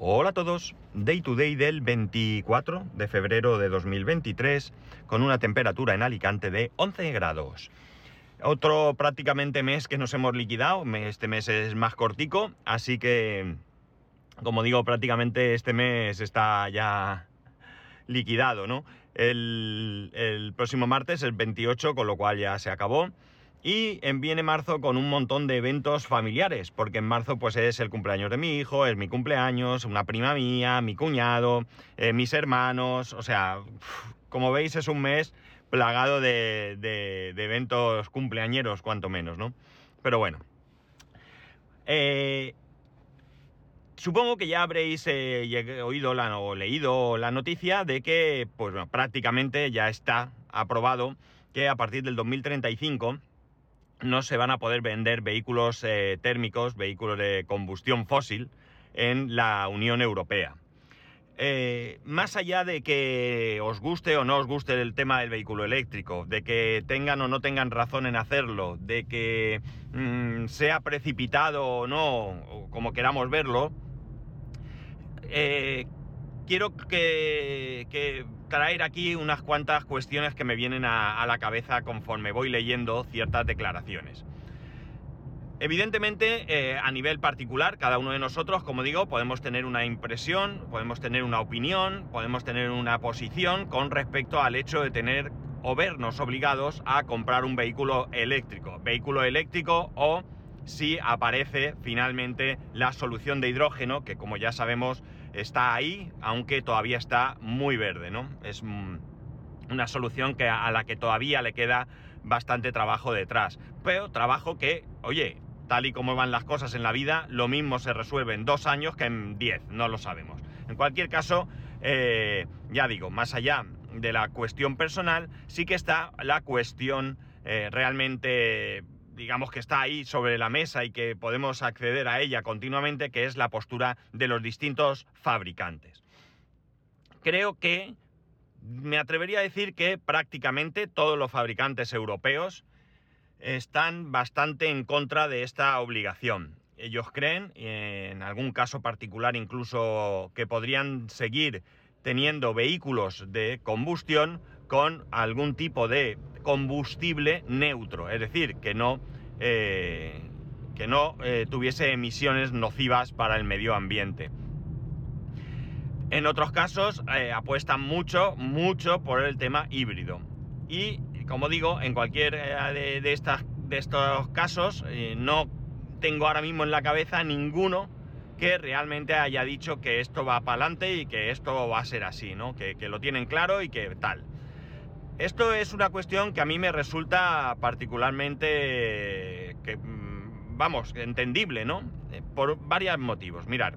Hola a todos, Day to Day del 24 de febrero de 2023 con una temperatura en Alicante de 11 grados. Otro prácticamente mes que nos hemos liquidado, este mes es más cortico, así que como digo prácticamente este mes está ya liquidado, ¿no? El, el próximo martes, el 28, con lo cual ya se acabó. Y viene marzo con un montón de eventos familiares, porque en marzo pues es el cumpleaños de mi hijo, es mi cumpleaños, una prima mía, mi cuñado, eh, mis hermanos, o sea, como veis es un mes plagado de, eventos cumpleañeros, cuanto menos, ¿no? Pero bueno. Eh, supongo que ya habréis eh, oído o leído la noticia de que pues, prácticamente ya está aprobado que a partir del 2035 no se van a poder vender vehículos eh, térmicos, vehículos de combustión fósil en la Unión Europea. Eh, más allá de que os guste o no os guste el tema del vehículo eléctrico, de que tengan o no tengan razón en hacerlo, de que mm, sea precipitado o no, como queramos verlo, eh, quiero que, traer aquí unas cuantas cuestiones que me vienen a, la cabeza conforme voy leyendo ciertas declaraciones. Evidentemente, eh, a nivel particular, cada uno de nosotros, como digo, podemos tener una impresión, podemos tener una opinión, podemos tener una posición con respecto al hecho de tener o vernos obligados a comprar un vehículo eléctrico. Vehículo eléctrico o si aparece finalmente la solución de hidrógeno, que como ya sabemos está ahí, aunque todavía está muy verde, ¿no? Es una solución que a la que todavía le queda bastante trabajo detrás. Pero trabajo que, oye, tal y como van las cosas en la vida, lo mismo se resuelve en dos años que en diez, no lo sabemos. En cualquier caso, eh, ya digo, más allá de la cuestión personal, sí que está la cuestión eh, realmente digamos que está ahí sobre la mesa y que podemos acceder a ella continuamente, que es la postura de los distintos fabricantes. Creo que me atrevería a decir que prácticamente todos los fabricantes europeos están bastante en contra de esta obligación. Ellos creen, en algún caso particular incluso, que podrían seguir teniendo vehículos de combustión con algún tipo de combustible neutro, es decir, que no, eh, que no eh, tuviese emisiones nocivas para el medio ambiente. En otros casos eh, apuestan mucho, mucho por el tema híbrido. Y como digo, en cualquier de, estas, de estos casos no tengo ahora mismo en la cabeza ninguno que realmente haya dicho que esto va para adelante y que esto va a ser así, ¿no? Que lo tienen claro y que tal. Esto es una cuestión que a mí me resulta particularmente, mm, vamos, entendible, ¿no? Eh, por varios motivos. Mirar,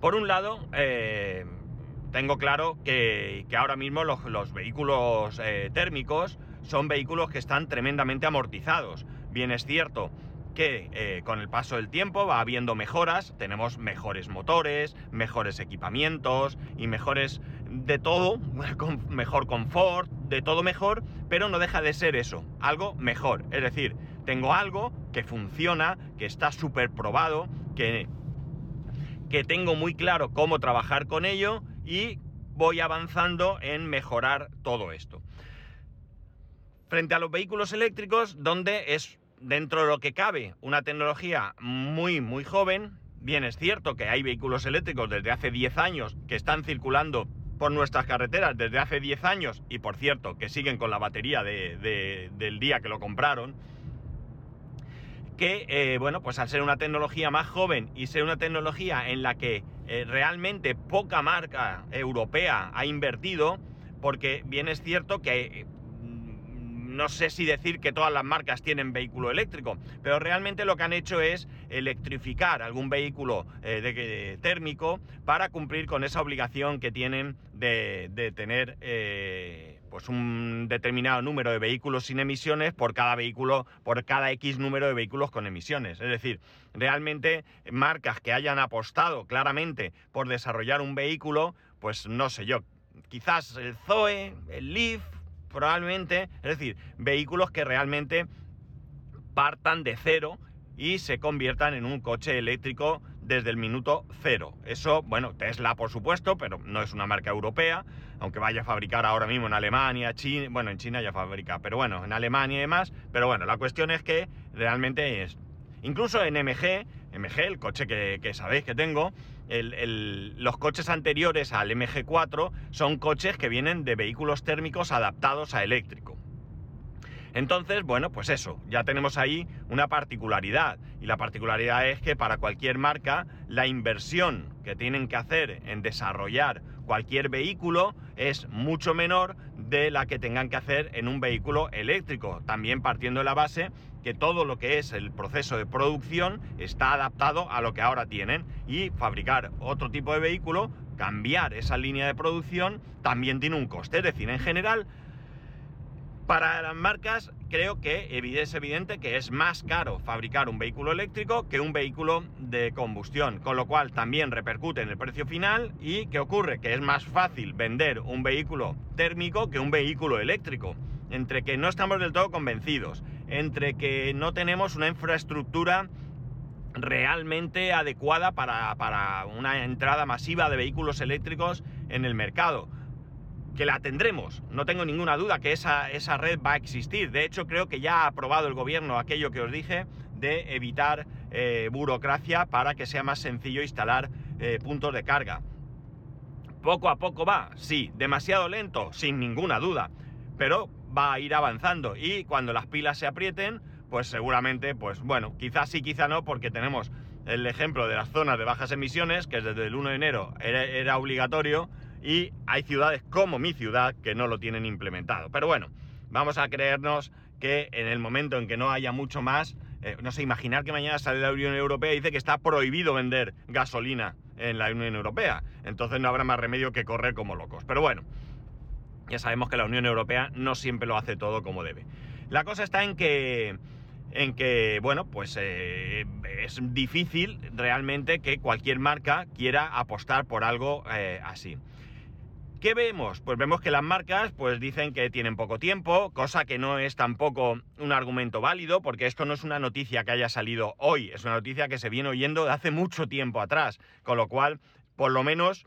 por un lado, eh, tengo claro que, ahora mismo los, vehículos eh, térmicos son vehículos que están tremendamente amortizados. Bien es cierto que eh, con el paso del tiempo va habiendo mejoras, tenemos mejores motores, mejores equipamientos y mejores de todo, mejor confort, de todo mejor, pero no deja de ser eso, algo mejor. Es decir, tengo algo que funciona, que está súper probado, que, que tengo muy claro cómo trabajar con ello y voy avanzando en mejorar todo esto. Frente a los vehículos eléctricos, donde es dentro de lo que cabe, una tecnología muy, muy joven. Bien, es cierto que hay vehículos eléctricos desde hace 10 años que están circulando por nuestras carreteras desde hace 10 años y por cierto que siguen con la batería del día que lo compraron. Que, eh, bueno, pues al ser una tecnología más joven y ser una tecnología en la que eh, realmente poca marca europea ha invertido, porque bien es cierto que no sé si decir que todas las marcas tienen vehículo eléctrico, pero realmente lo que han hecho es electrificar algún vehículo eh, térmico para cumplir con esa obligación que tienen de, tener eh, pues un determinado número de vehículos sin emisiones por cada vehículo, por cada X número de vehículos con emisiones. Es decir, realmente marcas que hayan apostado claramente por desarrollar un vehículo, pues no sé yo, quizás el Zoe, el Leaf, probablemente, es decir, vehículos que realmente partan de cero y se conviertan en un coche eléctrico desde el minuto cero. Eso, bueno, Tesla por supuesto, pero no es una marca europea, aunque vaya a fabricar ahora mismo en Alemania, China, bueno, en China ya fabrica, pero bueno, en Alemania y demás, pero bueno, la cuestión es que realmente es... Incluso en MG, MG, el coche que, sabéis que tengo, los coches anteriores al MG4 son coches que vienen de vehículos térmicos adaptados a eléctrico. Entonces, bueno, pues eso, ya tenemos ahí una particularidad. Y la particularidad es que para cualquier marca, la inversión que tienen que hacer en desarrollar cualquier vehículo es mucho menor de la que tengan que hacer en un vehículo eléctrico. También partiendo de la base que todo lo que es el proceso de producción está adaptado a lo que ahora tienen y fabricar otro tipo de vehículo, cambiar esa línea de producción, también tiene un coste. Es decir, en general, para las marcas creo que es evidente que es más caro fabricar un vehículo eléctrico que un vehículo de combustión, con lo cual también repercute en el precio final y ¿qué ocurre? Que es más fácil vender un vehículo térmico que un vehículo eléctrico, entre que no estamos del todo convencidos, entre que no tenemos una infraestructura realmente adecuada para, para una entrada masiva de vehículos eléctricos en el mercado que la tendremos, no tengo ninguna duda que esa, esa red va a existir. De hecho, creo que ya ha aprobado el gobierno aquello que os dije de evitar eh, burocracia para que sea más sencillo instalar eh, puntos de carga. Poco a poco va, sí, demasiado lento, sin ninguna duda, pero va a ir avanzando y cuando las pilas se aprieten, pues seguramente, pues bueno, quizás sí, quizá no, porque tenemos el ejemplo de las zonas de bajas emisiones, que desde el 1 de enero era obligatorio, y hay ciudades como mi ciudad que no lo tienen implementado. Pero bueno, vamos a creernos que en el momento en que no haya mucho más, eh, no sé, imaginar que mañana sale la Unión Europea y dice que está prohibido vender gasolina en la Unión Europea. Entonces no habrá más remedio que correr como locos. Pero bueno, ya sabemos que la Unión Europea no siempre lo hace todo como debe. La cosa está en que, en que bueno, pues eh, es difícil realmente que cualquier marca quiera apostar por algo eh, así. ¿Qué vemos? Pues vemos que las marcas pues dicen que tienen poco tiempo, cosa que no es tampoco un argumento válido, porque esto no es una noticia que haya salido hoy, es una noticia que se viene oyendo de hace mucho tiempo atrás, con lo cual, por lo menos,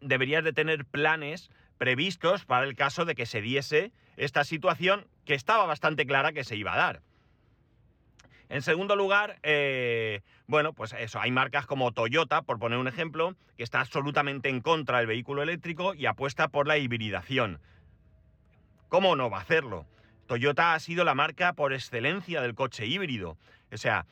deberías de tener planes previstos para el caso de que se diese esta situación que estaba bastante clara que se iba a dar. En segundo lugar, eh, bueno, pues eso, hay marcas como Toyota, por poner un ejemplo, que está absolutamente en contra del vehículo eléctrico y apuesta por la hibridación. ¿Cómo no va a hacerlo? Toyota ha sido la marca por excelencia del coche híbrido. O sea,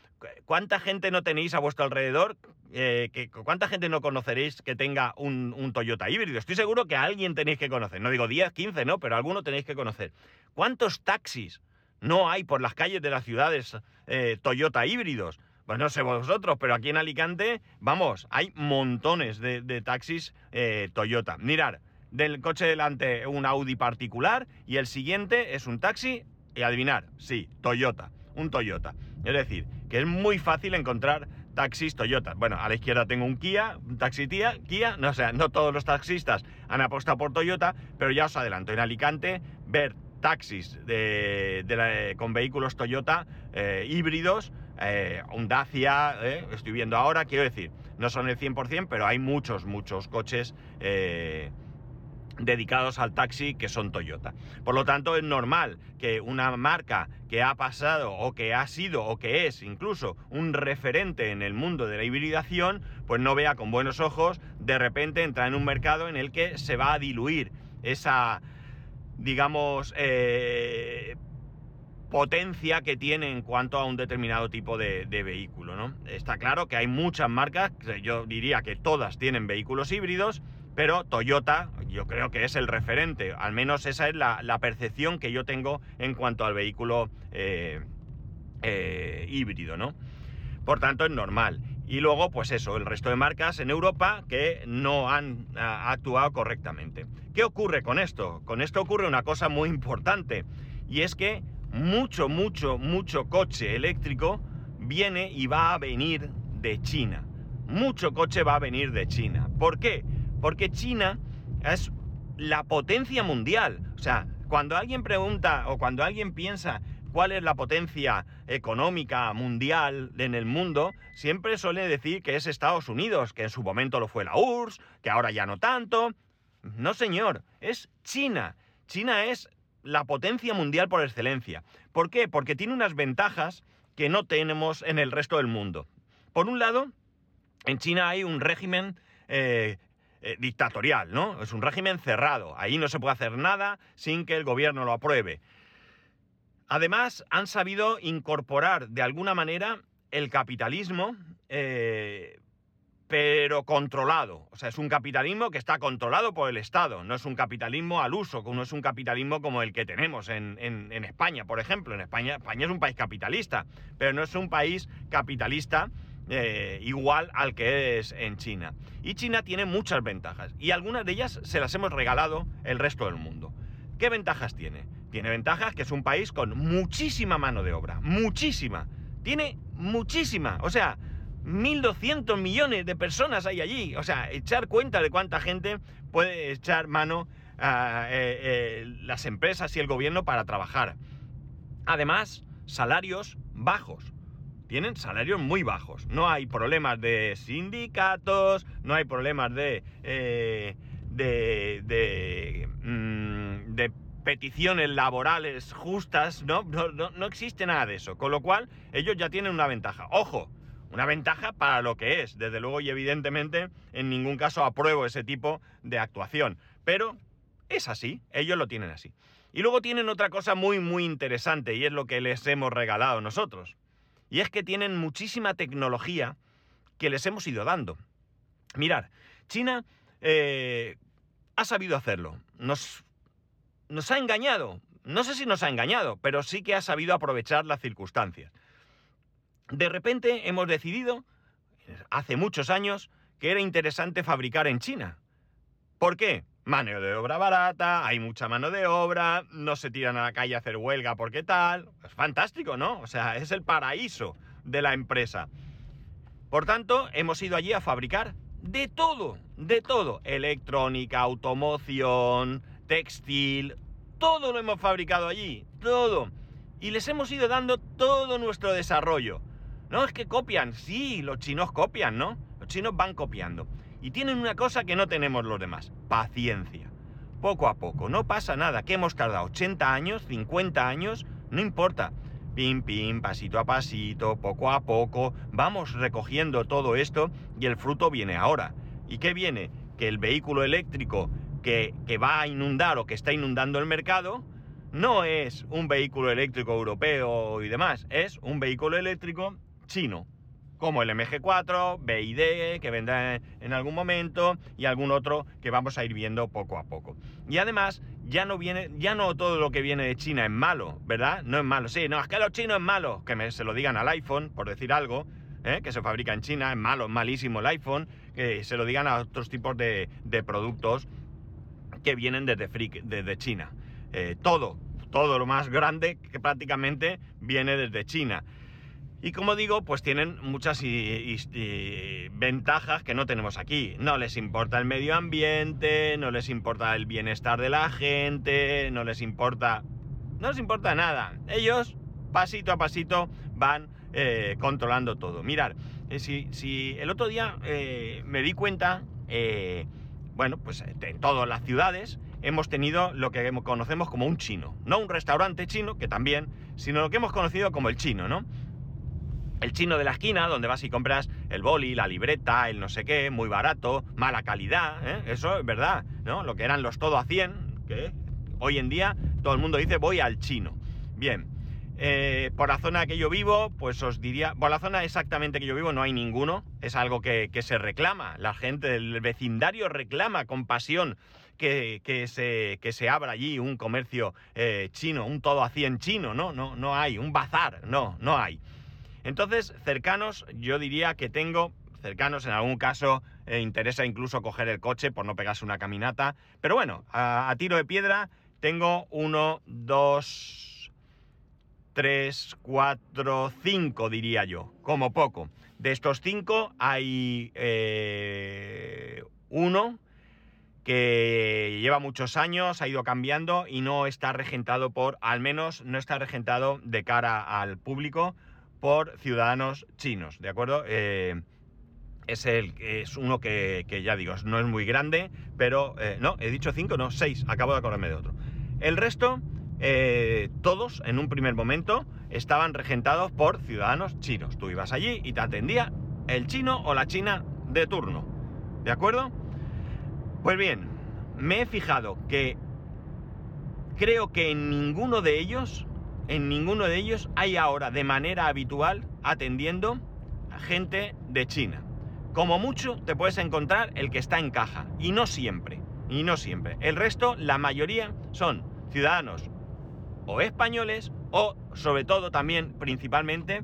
¿cuánta gente no tenéis a vuestro alrededor? Eh, ¿Cuánta gente no conoceréis que tenga un, Toyota híbrido? Estoy seguro que alguien tenéis que conocer. No digo 10, 15, no, pero alguno tenéis que conocer. ¿Cuántos taxis no hay por las calles de las ciudades eh, Toyota híbridos. Pues no sé vosotros, pero aquí en Alicante, vamos, hay montones de, taxis eh, Toyota. Mirar, del coche delante un Audi particular y el siguiente es un taxi y adivinar, sí, Toyota, un Toyota. Es decir, que es muy fácil encontrar taxis Toyota. Bueno, a la izquierda tengo un Kia, un taxi tía, Kia, no, sea, no todos los taxistas han apostado por Toyota, pero ya os adelanto, en Alicante ver taxis de, con vehículos Toyota eh, híbridos, eh, un Dacia, eh, estoy viendo ahora, quiero decir, no son el 100%, pero hay muchos, muchos coches dedicados al taxi que son Toyota. Por lo tanto, es normal que una marca que ha pasado o que ha sido o que es incluso un referente en el mundo de la hibridación, pues no vea con buenos ojos de repente entrar en un mercado en el que se va a diluir esa, digamos, eh, potencia que tiene en cuanto a un determinado tipo de, vehículo. Está claro que hay muchas marcas, yo diría que todas tienen vehículos híbridos, pero Toyota yo creo que es el referente, al menos esa es la, percepción que yo tengo en cuanto al vehículo eh, eh, híbrido, ¿no? Por tanto, es normal. Y luego, pues eso, el resto de marcas en Europa que no han actuado correctamente. ¿Qué ocurre con esto? Con esto ocurre una cosa muy importante. Y es que mucho, mucho, mucho coche eléctrico viene y va a venir de China. Mucho coche va a venir de China. ¿Por qué? Porque China es la potencia mundial. O sea, cuando alguien pregunta o cuando alguien piensa cuál es la potencia económica mundial en el mundo, siempre suele decir que es Estados Unidos, que en su momento lo fue la URSS, que ahora ya no tanto. No, señor, es China. China es la potencia mundial por excelencia. ¿Por qué? Porque tiene unas ventajas que no tenemos en el resto del mundo. Por un lado, en China hay un régimen eh, eh, dictatorial, ¿no? Es un régimen cerrado. Ahí no se puede hacer nada sin que el gobierno lo apruebe. Además, han sabido incorporar de alguna manera el capitalismo, eh, pero controlado. O sea, es un capitalismo que está controlado por el Estado, no es un capitalismo al uso, no es un capitalismo como el que tenemos en, España, por ejemplo. En España, España es un país capitalista, pero no es un país capitalista eh, igual al que es en China. Y China tiene muchas ventajas, y algunas de ellas se las hemos regalado el resto del mundo. ¿Qué ventajas tiene? Tiene ventajas que es un país con muchísima mano de obra, muchísima. Tiene muchísima. O sea, 1.200 millones de personas hay allí. O sea, echar cuenta de cuánta gente puede echar mano a eh, eh, las empresas y el gobierno para trabajar. Además, salarios bajos. Tienen salarios muy bajos. No hay problemas de sindicatos, no hay problemas de, eh, de, de, mm, de peticiones laborales justas, ¿no? No, no existe nada de eso. Con lo cual, ellos ya tienen una ventaja. Ojo, una ventaja para lo que es. Desde luego y evidentemente, en ningún caso apruebo ese tipo de actuación. Pero es así, ellos lo tienen así. Y luego tienen otra cosa muy, muy interesante y es lo que les hemos regalado nosotros. Y es que tienen muchísima tecnología que les hemos ido dando. Mirar, China eh, ha sabido hacerlo. Nos nos ha engañado. No sé si nos ha engañado, pero sí que ha sabido aprovechar las circunstancias. De repente hemos decidido, hace muchos años, que era interesante fabricar en China. ¿Por qué? Mano de obra barata, hay mucha mano de obra, no se tiran a la calle a hacer huelga porque tal. Es fantástico, ¿no? O sea, es el paraíso de la empresa. Por tanto, hemos ido allí a fabricar de todo, de todo. Electrónica, automoción, textil, todo lo hemos fabricado allí, todo. Y les hemos ido dando todo nuestro desarrollo. No es que copian, sí, los chinos copian, ¿no? Los chinos van copiando. Y tienen una cosa que no tenemos los demás, paciencia. Poco a poco, no pasa nada, que hemos tardado 80 años, 50 años, no importa. Pim, pim, pasito a pasito, poco a poco, vamos recogiendo todo esto y el fruto viene ahora. ¿Y qué viene? Que el vehículo eléctrico que, va a inundar o que está inundando el mercado, no es un vehículo eléctrico europeo y demás, es un vehículo eléctrico chino, como el MG4, BID, que vendrá en algún momento, y algún otro que vamos a ir viendo poco a poco. Y además, ya no viene, ya no todo lo que viene de China es malo, ¿verdad? No es malo. Sí, no, es que lo chino es malo. Que me, se lo digan al iPhone, por decir algo, ¿eh? que se fabrica en China, es malo, malísimo el iPhone, que se lo digan a otros tipos de, productos que vienen desde, desde China. Eh, todo, todo lo más grande que prácticamente viene desde China. Y como digo, pues tienen muchas ventajas que no tenemos aquí. No les importa el medio ambiente, no les importa el bienestar de la gente, no les importa... No les importa nada. Ellos, pasito a pasito, van eh, controlando todo. Mirar, eh, si, el otro día me di cuenta bueno, pues eh, en todas las ciudades hemos tenido lo que conocemos como un chino. No un restaurante chino, que también, sino lo que hemos conocido como el chino, ¿no? El chino de la esquina, donde vas y compras el boli, la libreta, el no sé qué, muy barato, mala calidad, ¿eh? eso es verdad, ¿no? Lo que eran los todo a 100, que hoy en día todo el mundo dice voy al chino. Bien, eh, por la zona que yo vivo, pues os diría, por la zona exactamente que yo vivo no hay ninguno, es algo que, se reclama, la gente del vecindario reclama con pasión que, se, que se, abra allí un comercio eh, chino, un todo a 100 chino, ¿no? No, no hay, un bazar, no, no hay. Entonces, cercanos, yo diría que tengo, cercanos en algún caso, eh, interesa incluso coger el coche por no pegarse una caminata, pero bueno, a tiro de piedra tengo uno, dos 3, 4, 5 diría yo, como poco. De estos 5 hay eh, uno que lleva muchos años, ha ido cambiando y no está regentado por, al menos no está regentado de cara al público por ciudadanos chinos, ¿de acuerdo? Eh, es, el, es uno que, ya digo, no es muy grande, pero eh, no, he dicho cinco, no, seis, acabo de acordarme de otro. El resto, eh, todos en un primer momento estaban regentados por ciudadanos chinos. Tú ibas allí y te atendía el chino o la china de turno, ¿de acuerdo? Pues bien, me he fijado que creo que en ninguno de ellos, en ninguno de ellos hay ahora de manera habitual atendiendo a gente de China. Como mucho te puedes encontrar el que está en caja, y no siempre, y no siempre. El resto, la mayoría, son ciudadanos o españoles o sobre todo también principalmente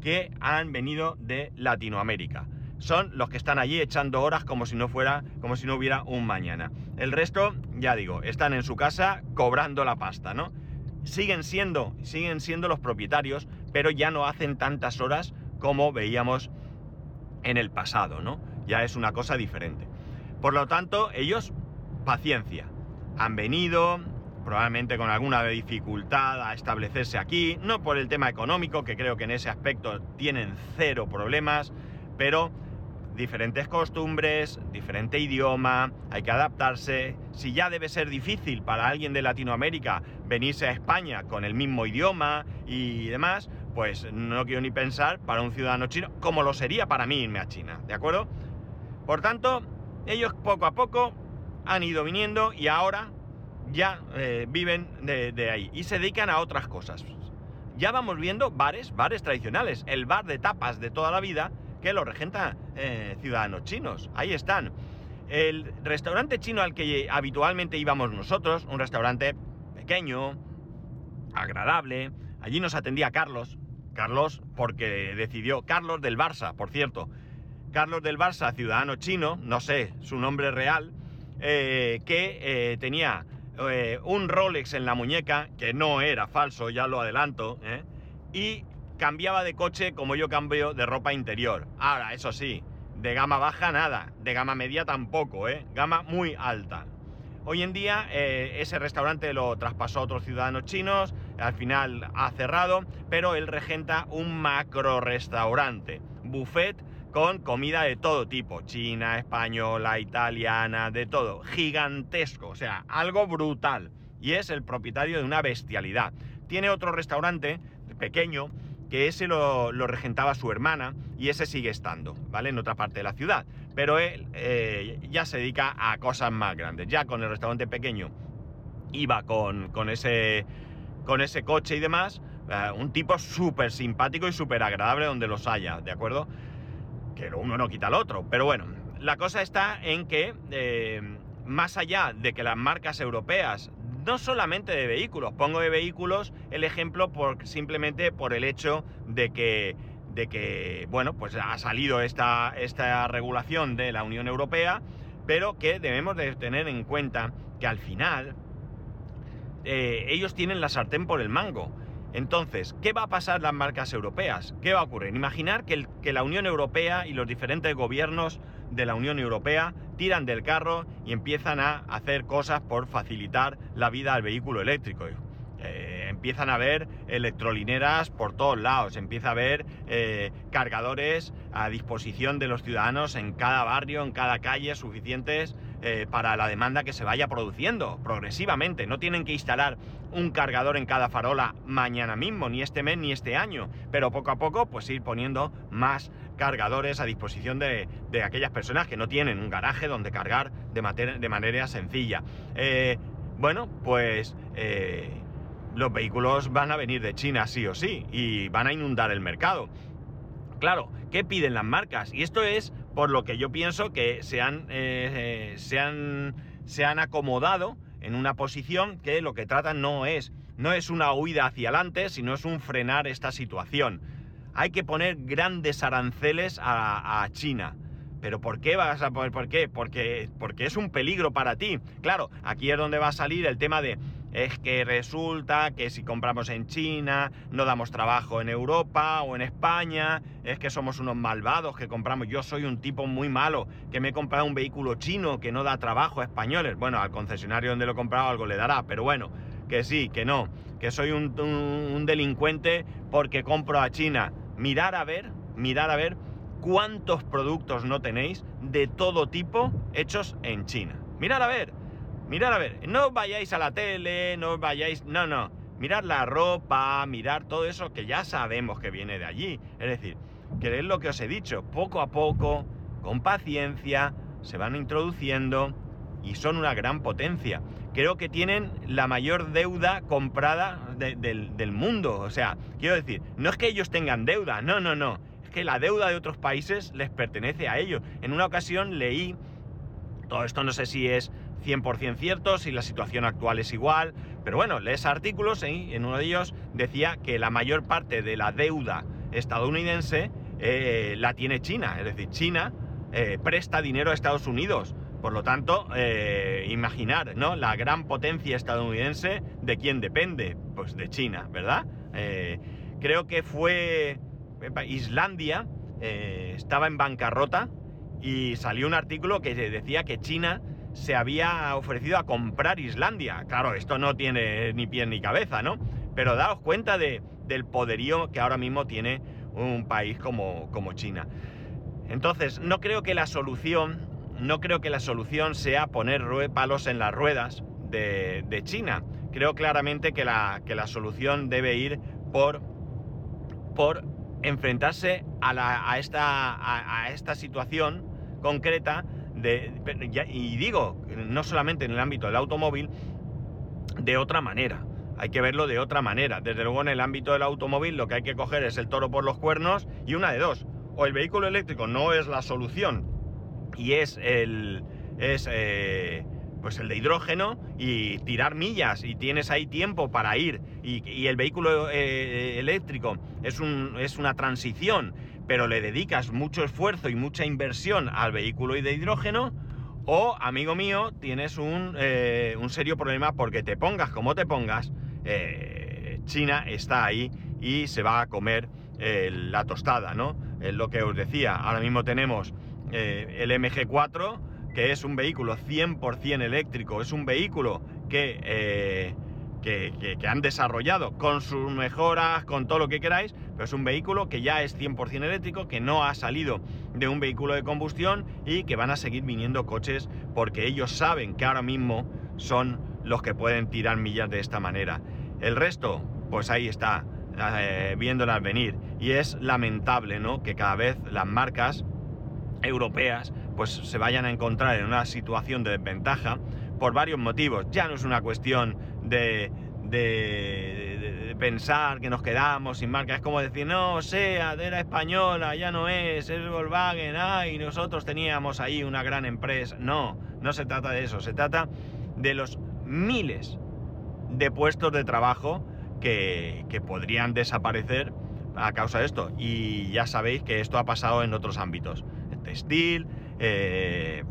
que han venido de Latinoamérica son los que están allí echando horas como si no fuera, como si no hubiera un mañana. El resto, ya digo, están en su casa cobrando la pasta, ¿no? Siguen siendo, siguen siendo los propietarios, pero ya no hacen tantas horas como veíamos en el pasado, ¿no? Ya es una cosa diferente. Por lo tanto, ellos, paciencia. Han venido, probablemente con alguna dificultad a establecerse aquí, no por el tema económico, que creo que en ese aspecto tienen cero problemas, pero diferentes costumbres, diferente idioma, hay que adaptarse. Si ya debe ser difícil para alguien de Latinoamérica venirse a España con el mismo idioma y demás, pues no quiero ni pensar para un ciudadano chino como lo sería para mí irme a China, ¿de acuerdo? Por tanto, ellos poco a poco han ido viniendo y ahora ya eh, viven de, de ahí y se dedican a otras cosas. Ya vamos viendo bares, bares tradicionales, el bar de tapas de toda la vida, que lo regenta eh, ciudadanos chinos. Ahí están. El restaurante chino al que habitualmente íbamos nosotros, un restaurante pequeño, agradable, allí nos atendía Carlos. Carlos, porque decidió, Carlos del Barça, por cierto. Carlos del Barça, ciudadano chino, no sé su nombre real, eh, que eh, tenía un Rolex en la muñeca, que no era falso, ya lo adelanto, y cambiaba de coche como yo cambio de ropa interior. Ahora, eso sí, de gama baja nada, de gama media tampoco, ¿eh? Gama muy alta. Hoy en día eh, ese restaurante lo traspasó a otros ciudadanos chinos, al final ha cerrado, pero él regenta un macro restaurante, buffet con comida de todo tipo, china, española, italiana, de todo, gigantesco, o sea, algo brutal. Y es el propietario de una bestialidad. Tiene otro restaurante pequeño que ese lo, regentaba su hermana y ese sigue estando, ¿vale? En otra parte de la ciudad. Pero él eh, ya se dedica a cosas más grandes. Ya con el restaurante pequeño iba con, con ese, con ese coche y demás. Eh, un tipo súper simpático y súper agradable donde los haya, ¿de acuerdo? Que uno no quita al otro. Pero bueno, la cosa está en que, eh, más allá de que las marcas europeas no solamente de vehículos, pongo de vehículos el ejemplo por, simplemente por el hecho de que, de que bueno, pues ha salido esta, esta regulación de la Unión Europea, pero que debemos de tener en cuenta que al final eh, ellos tienen la sartén por el mango. Entonces, ¿qué va a pasar las marcas europeas? ¿Qué va a ocurrir? Imaginar que, que la Unión Europea y los diferentes gobiernos de la Unión Europea tiran del carro y empiezan a hacer cosas por facilitar la vida al vehículo eléctrico. Eh, empiezan a ver electrolineras por todos lados, empieza a haber eh, cargadores a disposición de los ciudadanos en cada barrio, en cada calle, suficientes eh, para la demanda que se vaya produciendo progresivamente. No tienen que instalar un cargador en cada farola mañana mismo, ni este mes, ni este año, pero poco a poco pues ir poniendo más cargadores a disposición de, aquellas personas que no tienen un garaje donde cargar de, de manera sencilla. bueno, pues los vehículos van a venir de China sí o sí y van a inundar el mercado. Claro, ¿qué piden las marcas? Y esto es por lo que yo pienso que se han, eh, se han, se han acomodado en una posición que lo que tratan no es, no es una huida hacia adelante, sino es un frenar esta situación. Hay que poner grandes aranceles a, China. ¿Pero por qué vas a poner por qué? Porque, porque es un peligro para ti. Claro, aquí es donde va a salir el tema de es que resulta que si compramos en China no damos trabajo en Europa o en España, es que somos unos malvados que compramos. Yo soy un tipo muy malo que me he comprado un vehículo chino que no da trabajo a españoles. Bueno, al concesionario donde lo he comprado algo le dará, pero bueno, que sí, que no, que soy un, un delincuente porque compro a China. Mirar a ver, mirar a ver cuántos productos no tenéis de todo tipo hechos en China. Mirad a ver, mirad a ver, no vayáis a la tele, no vayáis, no, no, mirad la ropa, mirar todo eso que ya sabemos que viene de allí. Es decir, que lo que os he dicho, poco a poco, con paciencia, se van introduciendo y son una gran potencia. Creo que tienen la mayor deuda comprada del, mundo. O sea, quiero decir, no es que ellos tengan deuda, no, no, no que la deuda de otros países les pertenece a ellos. En una ocasión leí, todo esto no sé si es 100% cierto, si la situación actual es igual, pero bueno, lees artículos y en uno de ellos decía que la mayor parte de la deuda estadounidense eh, la tiene China, es decir, China eh, presta dinero a Estados Unidos. Por lo tanto, eh, imaginar, ¿no? La gran potencia estadounidense, ¿de quién depende? Pues de China, ¿verdad? creo que fue Islandia eh, estaba en bancarrota y salió un artículo que decía que China se había ofrecido a comprar Islandia. Claro, esto no tiene ni pie ni cabeza, ¿no? Pero daos cuenta de, del poderío que ahora mismo tiene un país como, como China. Entonces, no creo que la solución, no creo que la solución sea poner palos en las ruedas de, China. Creo claramente que la, que la solución debe ir por, por enfrentarse a, esta, a, esta situación concreta de, y digo, no solamente en el ámbito del automóvil, de otra manera. Hay que verlo de otra manera. Desde luego en el ámbito del automóvil lo que hay que coger es el toro por los cuernos y una de dos. O el vehículo eléctrico no es la solución y es el... Es, eh, pues el de hidrógeno y tirar millas y tienes ahí tiempo para ir y, el vehículo eh, eléctrico es, un, es una transición pero le dedicas mucho esfuerzo y mucha inversión al vehículo de hidrógeno o amigo mío tienes un, eh, un serio problema porque te pongas como te pongas China está ahí y se va a comer la tostada, ¿no? Es lo que os decía, ahora mismo tenemos el MG4 que es un vehículo 100% eléctrico, es un vehículo eh, que, que, han desarrollado con sus mejoras, con todo lo que queráis, pero es un vehículo que ya es 100% eléctrico, que no ha salido de un vehículo de combustión y que van a seguir viniendo coches porque ellos saben que ahora mismo son los que pueden tirar millas de esta manera. El resto, pues ahí está, eh, viéndolas venir. Y es lamentable, ¿no? Que cada vez las marcas europeas pues se vayan a encontrar en una situación de desventaja por varios motivos. Ya no es una cuestión de, de, pensar que nos quedamos sin marca, es como decir, no, sea, era española, ya no es, es Volkswagen, nosotros teníamos ahí una gran empresa. No, no se trata de eso, se trata de los miles de puestos de trabajo que, que podrían desaparecer a causa de esto. Y ya sabéis que esto ha pasado en otros ámbitos. El textil, eh,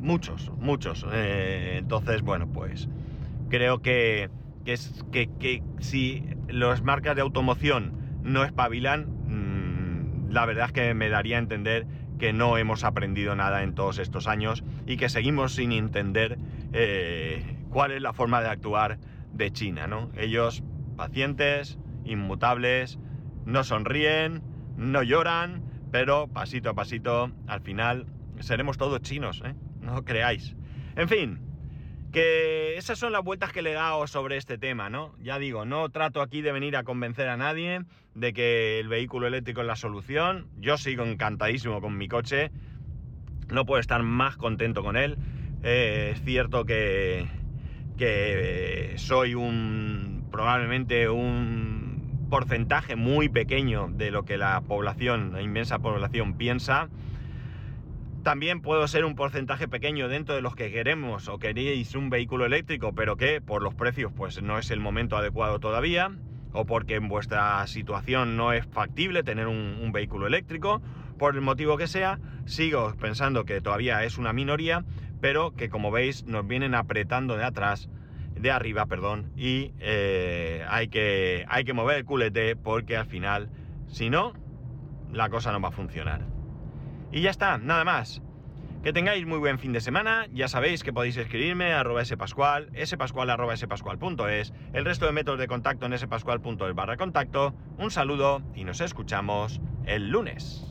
muchos, muchos. Eh, entonces, bueno, pues creo que, que, es, que, si las marcas de automoción no espabilan, mm, la verdad es que me daría a entender que no hemos aprendido nada en todos estos años y que seguimos sin entender eh, cuál es la forma de actuar de China, ¿no? Ellos pacientes, inmutables, no sonríen, no lloran, pero pasito a pasito, al final seremos todos chinos, ¿eh? No creáis. En fin, que esas son las vueltas que le he dado sobre este tema, ¿no? Ya digo, no trato aquí de venir a convencer a nadie de que el vehículo eléctrico es la solución. Yo sigo encantadísimo con mi coche. No puedo estar más contento con él. Eh, es cierto que, que soy un probablemente un porcentaje muy pequeño de lo que la población, la inmensa población piensa. También puedo ser un porcentaje pequeño dentro de los que queremos o queréis un vehículo eléctrico, pero que por los precios pues no es el momento adecuado todavía, o porque en vuestra situación no es factible tener un, un vehículo eléctrico, por el motivo que sea, sigo pensando que todavía es una minoría, pero que como veis nos vienen apretando de atrás de arriba, perdón, y eh, hay, que, hay que mover el culete porque al final, si no, la cosa no va a funcionar. Y ya está, nada más. Que tengáis muy buen fin de semana, ya sabéis que podéis escribirme a arroba spascual, spascual el resto de métodos de contacto en spascual.es barra contacto. Un saludo y nos escuchamos el lunes.